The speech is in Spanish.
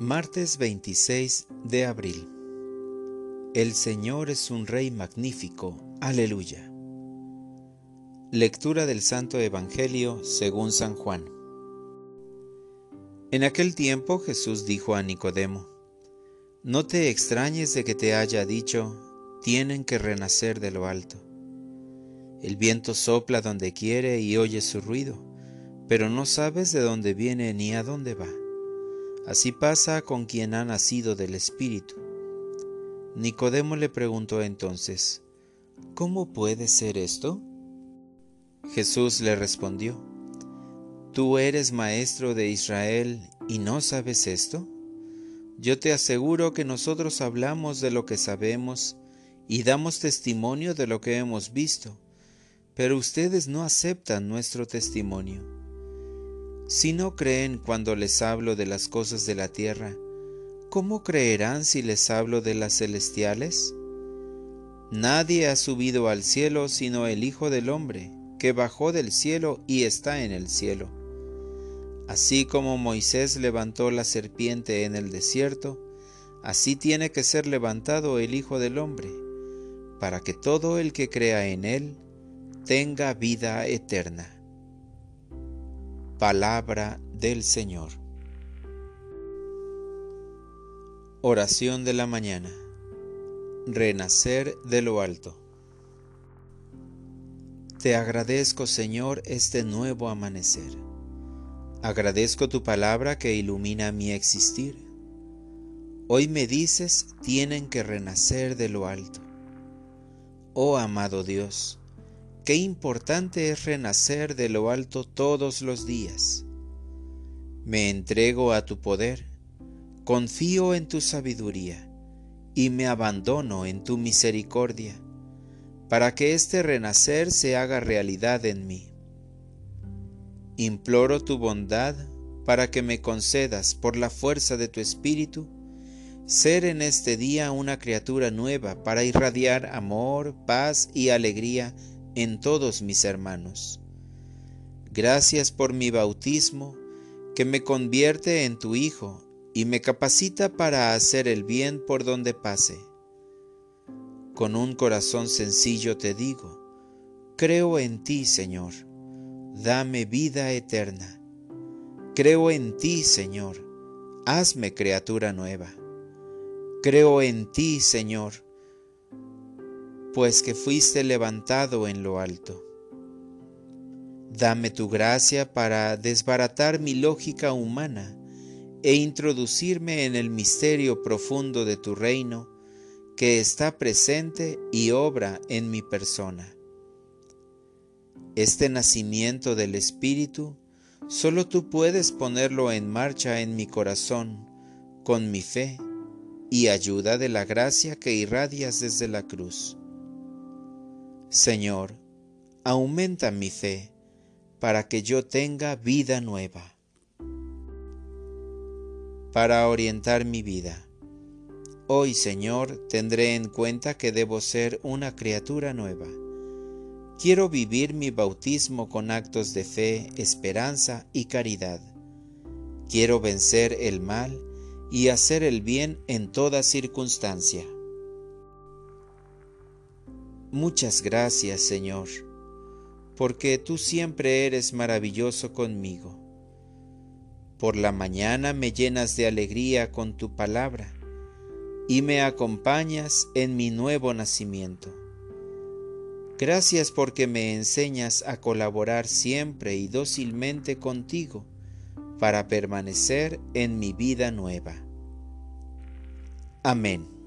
Martes 26 de abril. El Señor es un Rey magnífico. Aleluya. Lectura del Santo Evangelio según San Juan. En aquel tiempo Jesús dijo a Nicodemo, No te extrañes de que te haya dicho, tienen que renacer de lo alto. El viento sopla donde quiere y oye su ruido, pero no sabes de dónde viene ni a dónde va. Así pasa con quien ha nacido del Espíritu. Nicodemo le preguntó entonces, ¿Cómo puede ser esto? Jesús le respondió, ¿Tú eres maestro de Israel y no sabes esto? Yo te aseguro que nosotros hablamos de lo que sabemos y damos testimonio de lo que hemos visto, pero ustedes no aceptan nuestro testimonio. Si no creen cuando les hablo de las cosas de la tierra, ¿cómo creerán si les hablo de las celestiales? Nadie ha subido al cielo sino el Hijo del Hombre, que bajó del cielo y está en el cielo. Así como Moisés levantó la serpiente en el desierto, así tiene que ser levantado el Hijo del Hombre, para que todo el que crea en él tenga vida eterna. Palabra del Señor. Oración de la mañana. Renacer de lo alto. Te agradezco, Señor, este nuevo amanecer. Agradezco tu palabra que ilumina mi existir. Hoy me dices, tienen que renacer de lo alto. Oh amado Dios, Qué importante es renacer de lo alto todos los días. Me entrego a tu poder, confío en tu sabiduría y me abandono en tu misericordia, para que este renacer se haga realidad en mí. Imploro tu bondad para que me concedas por la fuerza de tu espíritu ser en este día una criatura nueva para irradiar amor, paz y alegría en todos mis hermanos. Gracias por mi bautismo, que me convierte en tu Hijo y me capacita para hacer el bien por donde pase. Con un corazón sencillo te digo, creo en ti, Señor, dame vida eterna. Creo en ti, Señor, hazme criatura nueva. Creo en ti, Señor, pues que fuiste levantado en lo alto. Dame tu gracia para desbaratar mi lógica humana e introducirme en el misterio profundo de tu reino que está presente y obra en mi persona. Este nacimiento del Espíritu solo tú puedes ponerlo en marcha en mi corazón con mi fe y ayuda de la gracia que irradias desde la cruz. Señor, aumenta mi fe para que yo tenga vida nueva. Para orientar mi vida. Hoy, Señor, tendré en cuenta que debo ser una criatura nueva. Quiero vivir mi bautismo con actos de fe, esperanza y caridad. Quiero vencer el mal y hacer el bien en toda circunstancia. Muchas gracias, Señor, porque tú siempre eres maravilloso conmigo. Por la mañana me llenas de alegría con tu palabra y me acompañas en mi nuevo nacimiento. Gracias porque me enseñas a colaborar siempre y dócilmente contigo para permanecer en mi vida nueva. Amén.